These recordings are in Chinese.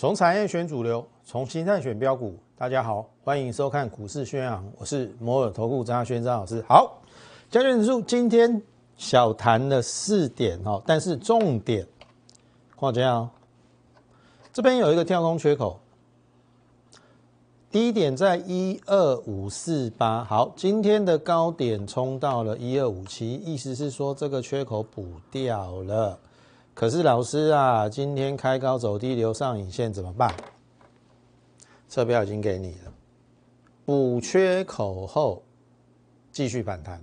从产业选主流，从形态选标股。大家好，欢迎收看股市宣扬，我是摩尔投顾张轩张老师。好，加权指数今天小谈了四点哦，但是重点，看这样，这边有一个跳空缺口，低点在一二五四八。好，今天的高点冲到了一二五七，意思是说这个缺口补掉了。可是老师啊，今天开高走低留上影线怎么办？车标已经给你了，补缺口后继续反弹。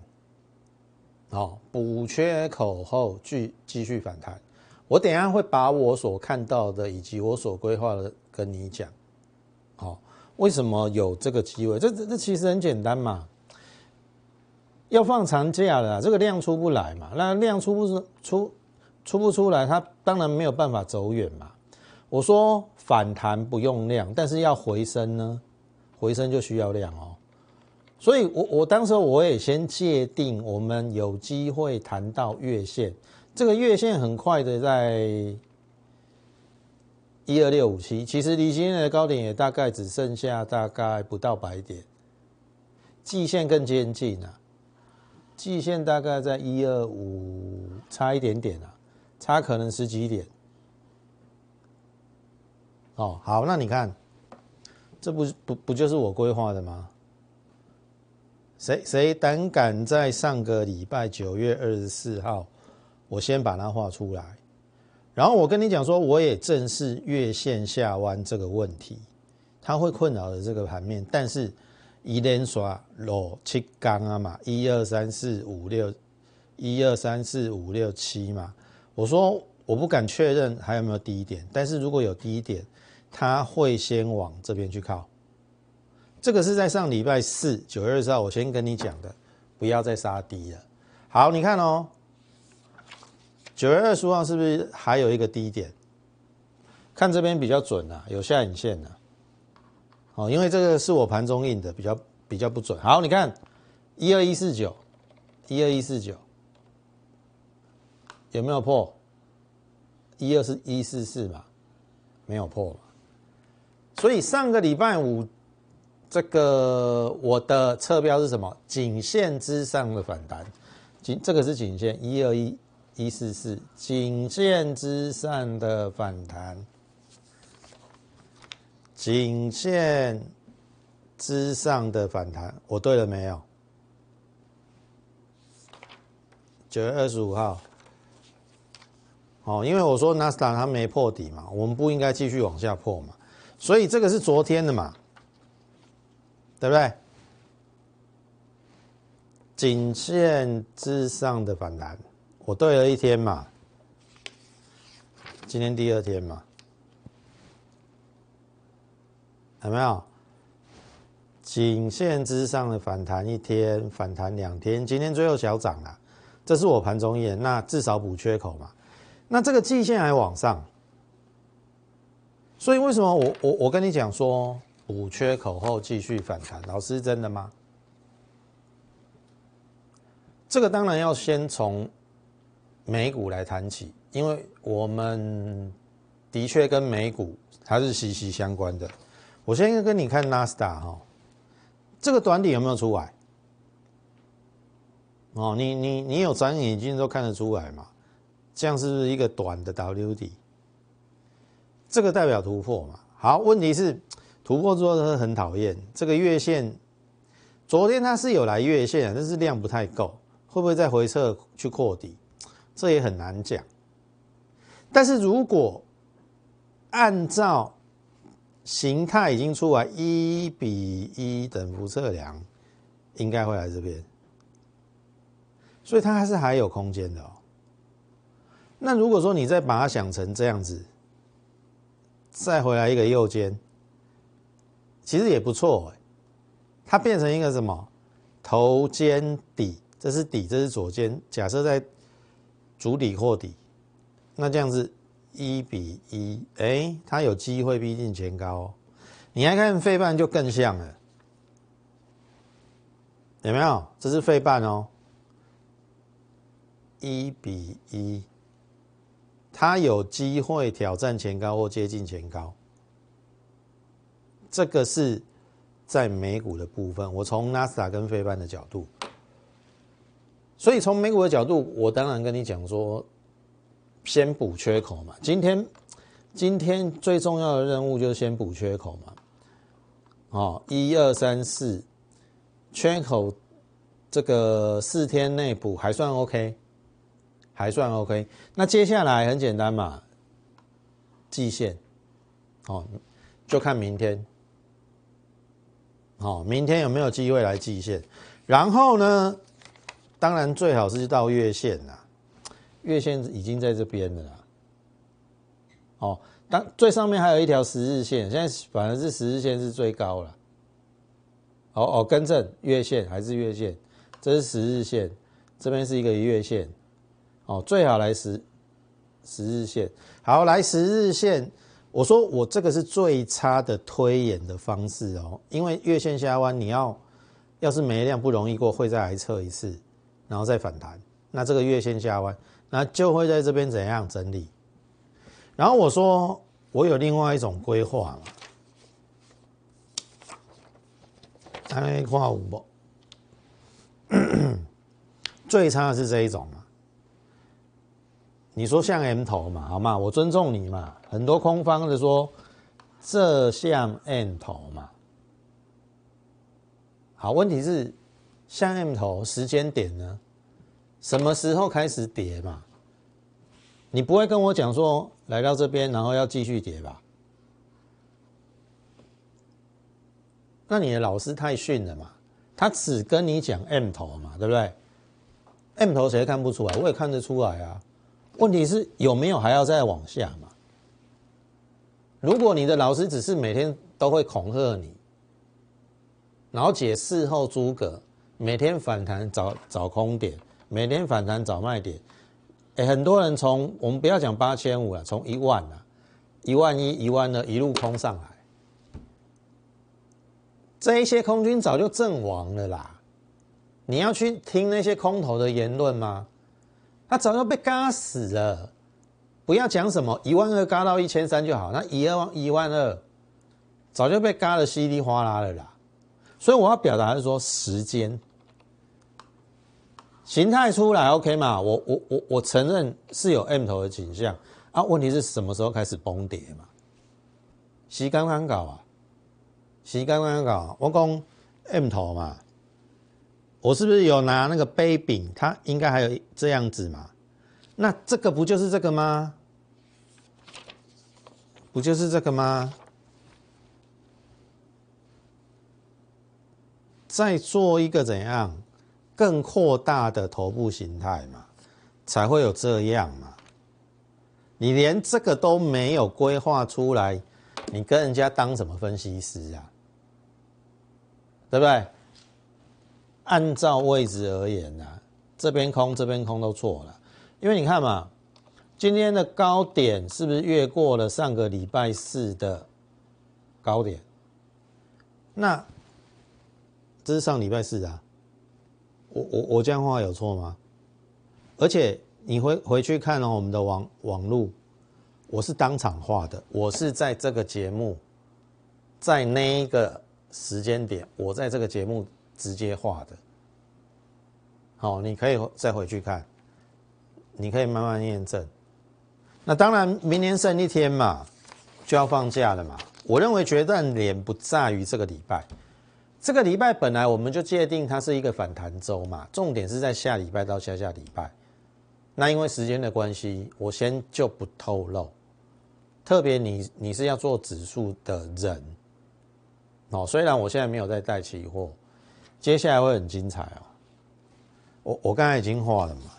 好，补缺口后继继续反弹。我等下会把我所看到的以及我所规划的跟你讲。好，为什么有这个机会？这这这其实很简单嘛，要放长假了，这个量出不来嘛，那量出不出？出不出来，它当然没有办法走远嘛。我说反弹不用量，但是要回升呢，回升就需要量哦。所以，我我当时我也先界定，我们有机会谈到月线，这个月线很快的在一二六五七，其实离今天的高点也大概只剩下大概不到百点，季线更接近了，季线大概在一二五差一点点啊。差可能十几点，哦，好，那你看，这不不不就是我规划的吗？谁谁胆敢在上个礼拜九月二十四号，我先把它画出来，然后我跟你讲说，我也正视月线下弯这个问题，它会困扰的这个盘面，但是一连刷落七缸啊嘛，一二三四五六，一二三四五六七嘛。我说我不敢确认还有没有低点，但是如果有低点，它会先往这边去靠。这个是在上礼拜四九月二十号我先跟你讲的，不要再杀低了。好，你看哦，九月二十号是不是还有一个低点？看这边比较准啊，有下影线的。哦，因为这个是我盘中印的，比较比较不准。好，你看一二一四九，一二一四九。有没有破？一二是一四四嘛，没有破。所以上个礼拜五，这个我的侧标是什么？颈线之上的反弹，颈这个是颈线一二一一四四，颈线之上的反弹，颈线之上的反弹，我对了没有？九月二十五号。哦，因为我说纳斯达它没破底嘛，我们不应该继续往下破嘛，所以这个是昨天的嘛，对不对？颈线之上的反弹，我对了一天嘛，今天第二天嘛，有没有？颈线之上的反弹一天，反弹两天，今天最后小涨了，这是我盘中验，那至少补缺口嘛。那这个季线还往上，所以为什么我我我跟你讲说补缺口后继续反弹？老师真的吗？这个当然要先从美股来谈起，因为我们的确跟美股它是息息相关的。我先跟你看纳斯达哈，这个短底有没有出来？哦，你你你有长眼睛都看得出来嘛？这样是不是一个短的 W 底？这个代表突破嘛？好，问题是突破之后它很讨厌这个月线。昨天它是有来月线，但是量不太够，会不会再回撤去扩底？这也很难讲。但是如果按照形态已经出来一比一等幅测量，应该会来这边，所以它还是还有空间的哦。那如果说你再把它想成这样子，再回来一个右肩，其实也不错。它变成一个什么头肩底，这是底，这是左肩。假设在主底或底，那这样子一比一，哎，它有机会逼近前高。你来看费半就更像了，有没有？这是费半哦，一比一。它有机会挑战前高或接近前高，这个是在美股的部分，我从纳斯达跟非班的角度，所以从美股的角度，我当然跟你讲说，先补缺口嘛。今天今天最重要的任务就是先补缺口嘛。哦，一二三四，缺口这个四天内补还算 OK，还算 OK。那接下来很简单嘛，季线，哦，就看明天，哦，明天有没有机会来季线？然后呢，当然最好是到月线啦，月线已经在这边了啦。哦。当最上面还有一条十日线，现在反而是十日线是最高了。哦哦，更正，月线还是月线，这是十日线，这边是一个月线。哦，最好来十十日线。好，来十日线，我说我这个是最差的推演的方式哦，因为月线下弯，你要要是没量不容易过，会再来测一次，然后再反弹。那这个月线下弯，那就会在这边怎样整理？然后我说，我有另外一种规划嘛，规划五不？最差的是这一种嘛？你说像 M 头嘛，好吗？我尊重你嘛。很多空方的说，这像 M 头嘛。好，问题是像 M 头时间点呢？什么时候开始跌嘛？你不会跟我讲说来到这边，然后要继续跌吧？那你的老师太逊了嘛？他只跟你讲 M 头嘛，对不对？M 头谁看不出来？我也看得出来啊。问题是有没有还要再往下嘛？如果你的老师只是每天都会恐吓你，然后解事后诸葛，每天反弹找找空点，每天反弹找卖点。哎，很多人从我们不要讲八千五了，从一万了，一万一、一万二一路空上来，这一些空军早就阵亡了啦。你要去听那些空头的言论吗？他早就被嘎死了。不要讲什么一万二嘎到一千三就好，那一二万一万二早就被嘎的稀里哗啦了啦。所以我要表达是说时间。形态出来 OK 嘛？我我我我承认是有 M 头的倾向啊。问题是什么时候开始崩跌嘛？洗刚刚搞啊，洗刚刚搞。我讲 M 头嘛，我是不是有拿那个杯柄？它应该还有这样子嘛？那这个不就是这个吗？不就是这个吗？再做一个怎样？更扩大的头部形态嘛，才会有这样嘛。你连这个都没有规划出来，你跟人家当什么分析师啊？对不对？按照位置而言呢，这边空这边空都错了，因为你看嘛，今天的高点是不是越过了上个礼拜四的高点？那这是上礼拜四啊。我我我这样话有错吗？而且你回回去看了我们的网网路，我是当场画的，我是在这个节目，在那一个时间点，我在这个节目直接画的。好，你可以再回去看，你可以慢慢验证。那当然，明年剩一天嘛，就要放假了嘛。我认为决战点不在于这个礼拜。这个礼拜本来我们就界定它是一个反弹周嘛，重点是在下礼拜到下下礼拜。那因为时间的关系，我先就不透露。特别你你是要做指数的人哦，虽然我现在没有在带期货，接下来会很精彩哦。我我刚才已经画了嘛，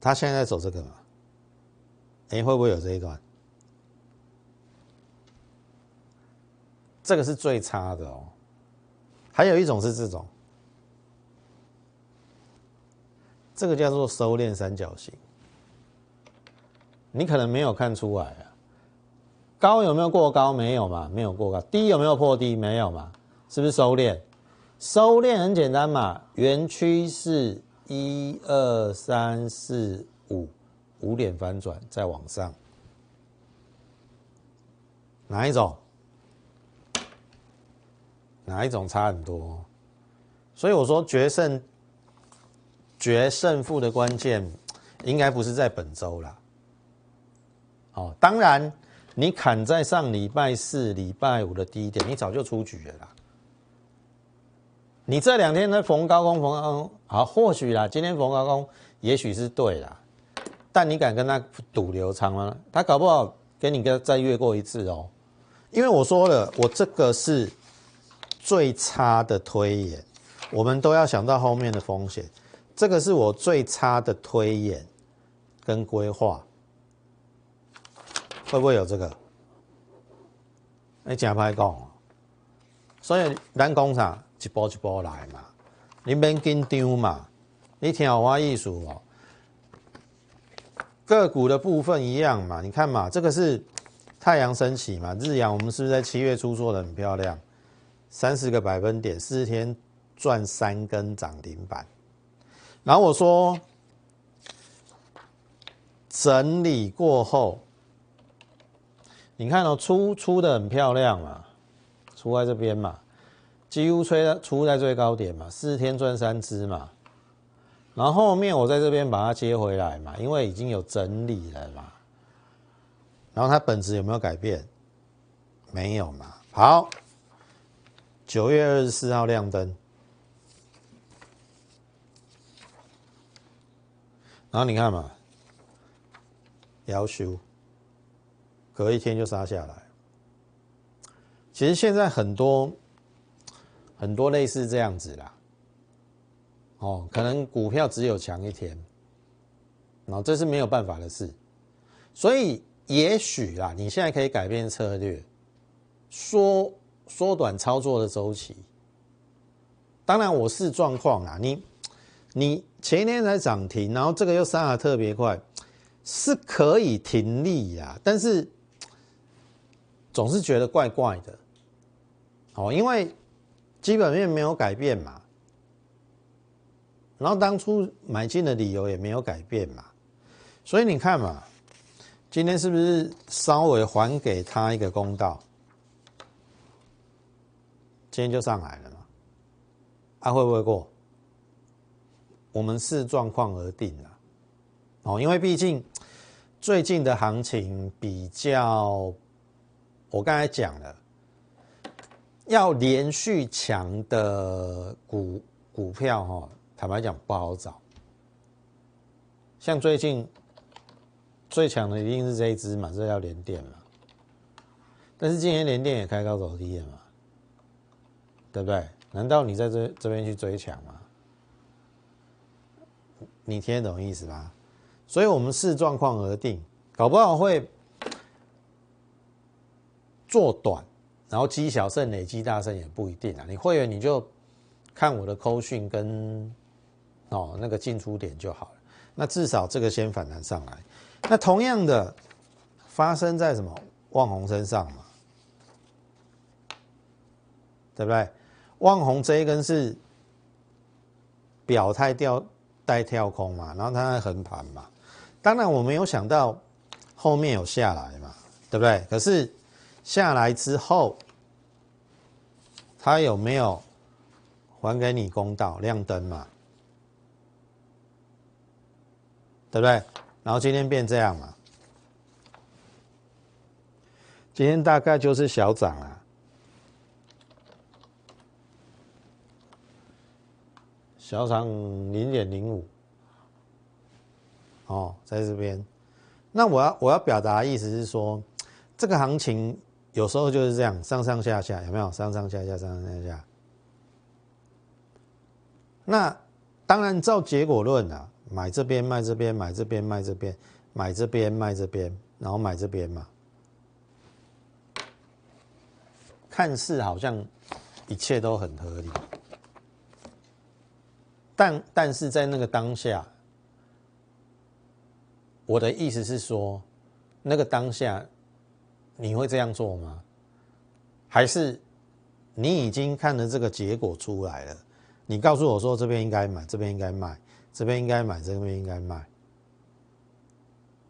他现在在走这个嘛，哎，会不会有这一段？这个是最差的哦，还有一种是这种，这个叫做收敛三角形。你可能没有看出来啊，高有没有过高？没有嘛，没有过高。低有没有破低？没有嘛，是不是收敛？收敛很简单嘛，圆趋势一二三四五，五点反转再往上，哪一种？哪一种差很多？所以我说决胜决胜负的关键，应该不是在本周啦。哦，当然，你砍在上礼拜四、礼拜五的低点，你早就出局了啦。你这两天在逢高空逢高空，好，或许啦，今天逢高空也许是对啦，但你敢跟他赌流仓吗？他搞不好给你个再越过一次哦。因为我说了，我这个是最差的推演，我们都要想到后面的风险。这个是我最差的推演跟规划，会不会有这个？你假拍讲，所以咱工厂一波一波来嘛，你免紧张嘛，你听我意思哦。个股的部分一样嘛，你看嘛，这个是。太阳升起嘛，日阳我们是不是在七月初做的很漂亮？三十个百分点，四天赚三根涨停板。然后我说整理过后，你看哦，出出的很漂亮嘛，出在这边嘛，几乎吹出在最高点嘛，四天赚三只嘛。然后后面我在这边把它接回来嘛，因为已经有整理了嘛。然后它本质有没有改变？没有嘛。好，九月二十四号亮灯，然后你看嘛，要修，隔一天就杀下来。其实现在很多很多类似这样子啦，哦，可能股票只有强一天，然后这是没有办法的事，所以。也许啦，你现在可以改变策略，缩缩短操作的周期。当然，我是状况啦，你你前一天才涨停，然后这个又杀的特别快，是可以停利呀，但是总是觉得怪怪的。哦，因为基本面没有改变嘛，然后当初买进的理由也没有改变嘛，所以你看嘛。今天是不是稍微还给他一个公道？今天就上来了嘛？他会不会过？我们视状况而定啊。哦，因为毕竟最近的行情比较，我刚才讲了，要连续强的股股票哈，坦白讲不好找。像最近。最强的一定是这一支嘛，这叫连电嘛。但是今天连电也开高走低了嘛，对不对？难道你在这这边去追强吗？你听得懂意思吧？所以我们视状况而定，搞不好会做短，然后积小胜累积大胜也不一定啊。你会员你就看我的扣讯跟哦那个进出点就好了。那至少这个先反弹上来。那同样的发生在什么旺红身上嘛？对不对？旺红这一根是表态掉带跳空嘛，然后它在横盘嘛。当然我没有想到后面有下来嘛，对不对？可是下来之后，它有没有还给你公道亮灯嘛？对不对？然后今天变这样嘛？今天大概就是小涨啊，小涨零点零五，哦，在这边。那我要我要表达的意思是说，这个行情有时候就是这样，上上下下，有没有？上上下下，上上下下。那当然照结果论啊。买这边卖这边，买这边卖这边，买这边卖这边，然后买这边嘛。看似好像一切都很合理，但但是在那个当下，我的意思是说，那个当下你会这样做吗？还是你已经看了这个结果出来了？你告诉我说这边应该买，这边应该卖。这边应该买，这边应该卖。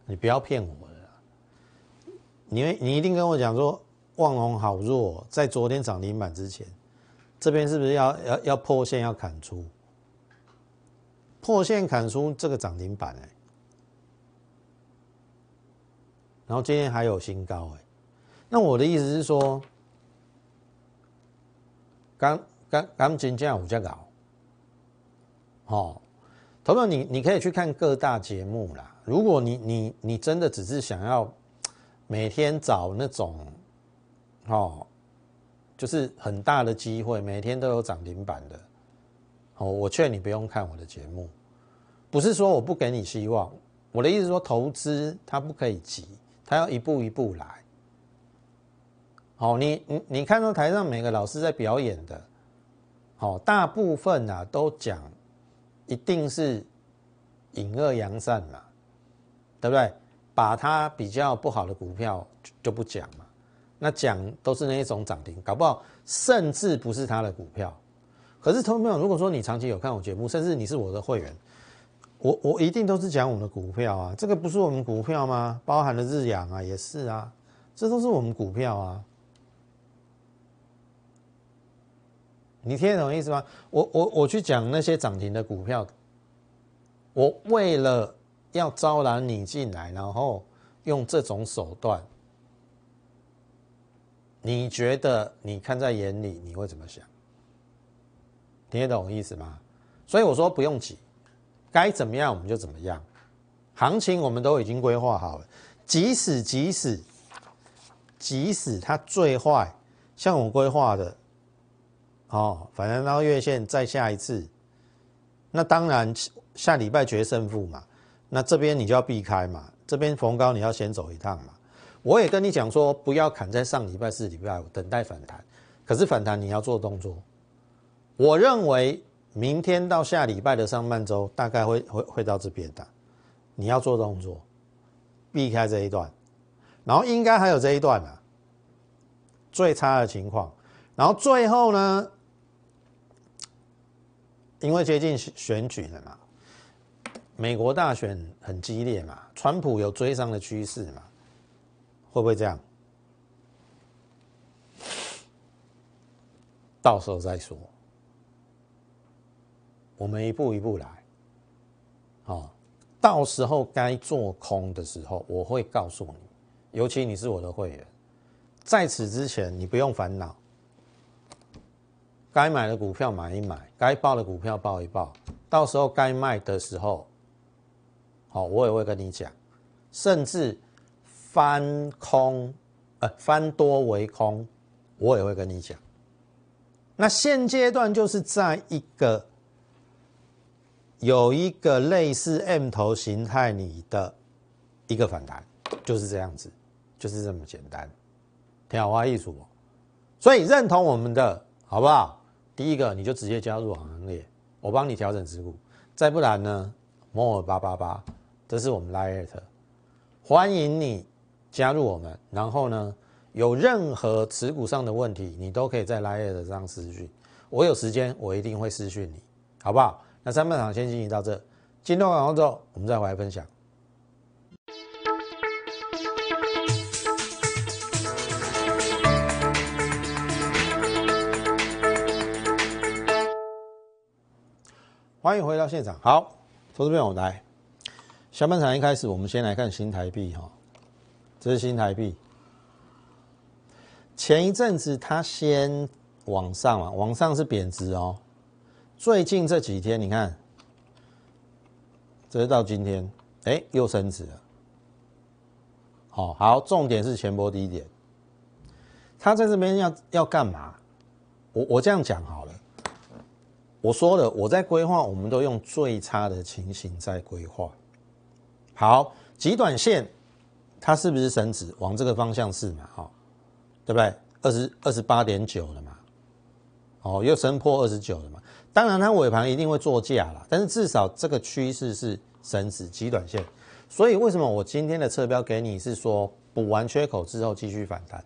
你不要骗我了，你你一定跟我讲说，旺龙好弱，在昨天涨停板之前，这边是不是要要要破线要砍出？破线砍出这个涨停板哎，然后今天还有新高哎，那我的意思是说，刚刚刚今天五价搞，哦，投票你你可以去看各大节目啦。如果你你你真的只是想要每天找那种，哦，就是很大的机会，每天都有涨停板的。哦，我劝你不用看我的节目，不是说我不给你希望，我的意思说投资它不可以急，它要一步一步来。好，你你你看到台上每个老师在表演的，好，大部分啊都讲，一定是隐恶扬善嘛，对不对？把它比较不好的股票就不讲嘛，那讲都是那一种涨停，搞不好甚至不是他的股票。可是，投资朋友，如果说你长期有看我节目，甚至你是我的会员，我我一定都是讲我们的股票啊。这个不是我们股票吗？包含了日阳啊，也是啊，这都是我们股票啊。你听得懂意思吗？我我我去讲那些涨停的股票，我为了要招揽你进来，然后用这种手段，你觉得你看在眼里，你会怎么想？听得懂意思吗？所以我说不用急，该怎么样我们就怎么样。行情我们都已经规划好了，即使即使即使它最坏，像我规划的，哦，反正到月线再下一次，那当然下礼拜决胜负嘛。那这边你就要避开嘛，这边逢高你要先走一趟嘛。我也跟你讲说，不要砍在上礼拜四、礼拜五，等待反弹。可是反弹你要做动作。我认为明天到下礼拜的上半周大概会会会到这边的，你要做动作，避开这一段，然后应该还有这一段呢，最差的情况，然后最后呢，因为接近选举了嘛，美国大选很激烈嘛，川普有追上的趋势嘛，会不会这样？到时候再说。我们一步一步来，好，到时候该做空的时候，我会告诉你。尤其你是我的会员，在此之前你不用烦恼，该买的股票买一买，该报的股票报一报，到时候该卖的时候，好，我也会跟你讲，甚至翻空，呃，翻多为空，我也会跟你讲。那现阶段就是在一个。有一个类似 M 头形态，里的一个反弹就是这样子，就是这么简单，听话艺术。所以认同我们的好不好？第一个你就直接加入行列，我帮你调整持股。再不然呢，摩尔八八八，这是我们 Lite，欢迎你加入我们。然后呢，有任何持股上的问题，你都可以在 Lite 上私讯，我有时间我一定会私讯你，好不好？那三半场先进行到这，进入广告之后，我们再回来分享。欢迎回到现场。好，投资朋友来，下半场一开始，我们先来看新台币哈，这是新台币。前一阵子它先往上嘛，往上是贬值哦。最近这几天，你看，这是到今天，哎，又升值了。好好，重点是前波低点，他在这边要要干嘛？我我这样讲好了，我说了，我在规划，我们都用最差的情形在规划。好，极短线，它是不是升值？往这个方向是嘛？好，对不对？二十二十八点九了嘛？哦，又升破二十九了嘛？当然，它尾盘一定会做价了，但是至少这个趋势是升值极短线，所以为什么我今天的侧标给你是说补完缺口之后继续反弹？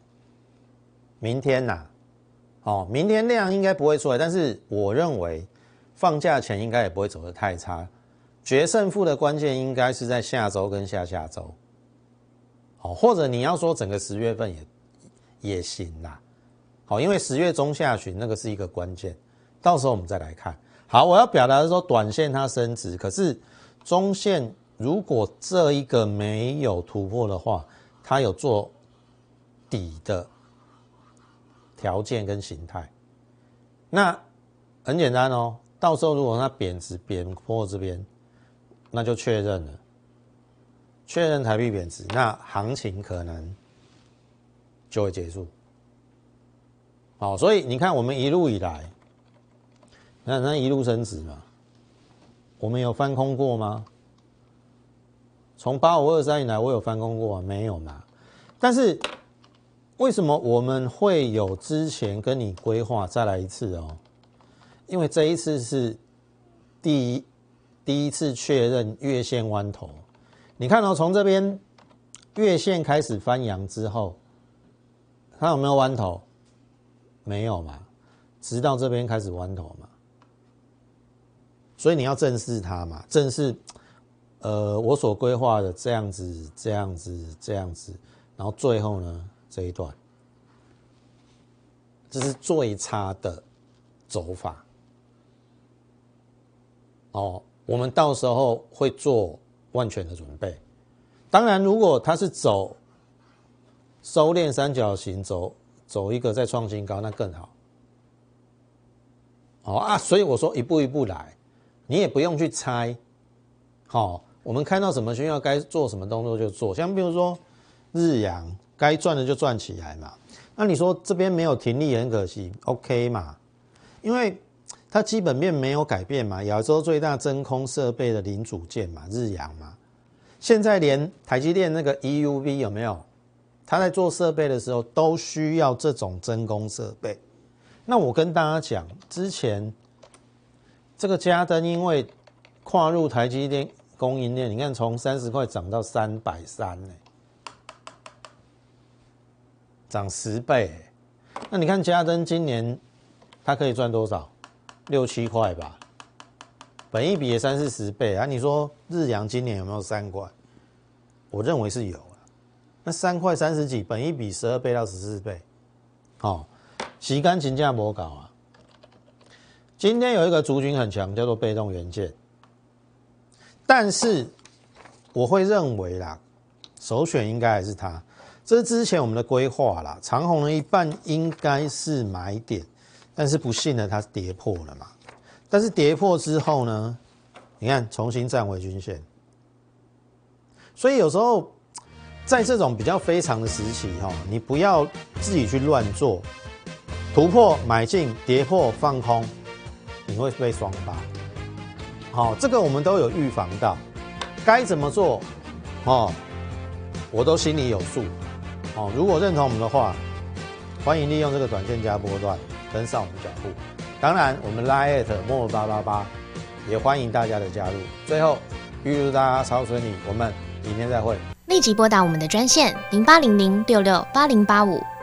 明天呐，哦，明天量应该不会出来，但是我认为放假前应该也不会走得太差，决胜负的关键应该是在下周跟下下周，好，或者你要说整个十月份也也行啦。好，因为十月中下旬那个是一个关键，到时候我们再来看。好，我要表达的说，短线它升值，可是中线如果这一个没有突破的话，它有做底的条件跟形态，那很简单哦。到时候如果它贬值贬破这边，那就确认了，确认台币贬值，那行情可能就会结束。好，所以你看我们一路以来。那那一路升值嘛，我们有翻空过吗？从八五二三以来，我有翻空过没有嘛？但是为什么我们会有之前跟你规划再来一次哦？因为这一次是第一第一次确认月线弯头。你看到从这边月线开始翻阳之后，它有没有弯头？没有嘛？直到这边开始弯头嘛？所以你要正视它嘛，正视，呃，我所规划的这样子、这样子、这样子，然后最后呢这一段，这是最差的走法。哦，我们到时候会做万全的准备。当然，如果它是走收敛三角形，走走一个再创新高，那更好。哦啊，所以我说一步一步来。你也不用去猜，好，我们看到什么需要该做什么动作就做，像比如说日阳该赚的就赚起来嘛。那你说这边没有停利很可惜，OK 嘛？因为它基本面没有改变嘛，亚洲最大真空设备的零组件嘛，日阳嘛。现在连台积电那个 EUV 有没有？他在做设备的时候都需要这种真空设备。那我跟大家讲之前。这个嘉登因为跨入台积电供应链，你看从三十块涨到三百三呢，涨十倍。那你看嘉登今年它可以赚多少？六七块吧，本一比也三四十倍啊。你说日阳今年有没有三块？我认为是有啊。那三块三十几，本一比十二倍到十四倍，哦，洗干净价模搞啊。今天有一个族群很强，叫做被动元件，但是我会认为啦，首选应该还是它。这是之前我们的规划啦，长红的一半应该是买点，但是不幸的它跌破了嘛。但是跌破之后呢，你看重新站回均线，所以有时候在这种比较非常的时期哈，你不要自己去乱做，突破买进，跌破放空。你会被双八，好，这个我们都有预防到，该怎么做，哦，我都心里有数，哦，如果认同我们的话，欢迎利用这个短线加波段跟上我们脚步，当然我们拉艾特莫八八八，也欢迎大家的加入。最后预祝大家超顺利，我们明天再会。立即拨打我们的专线零八零零六六八零八五。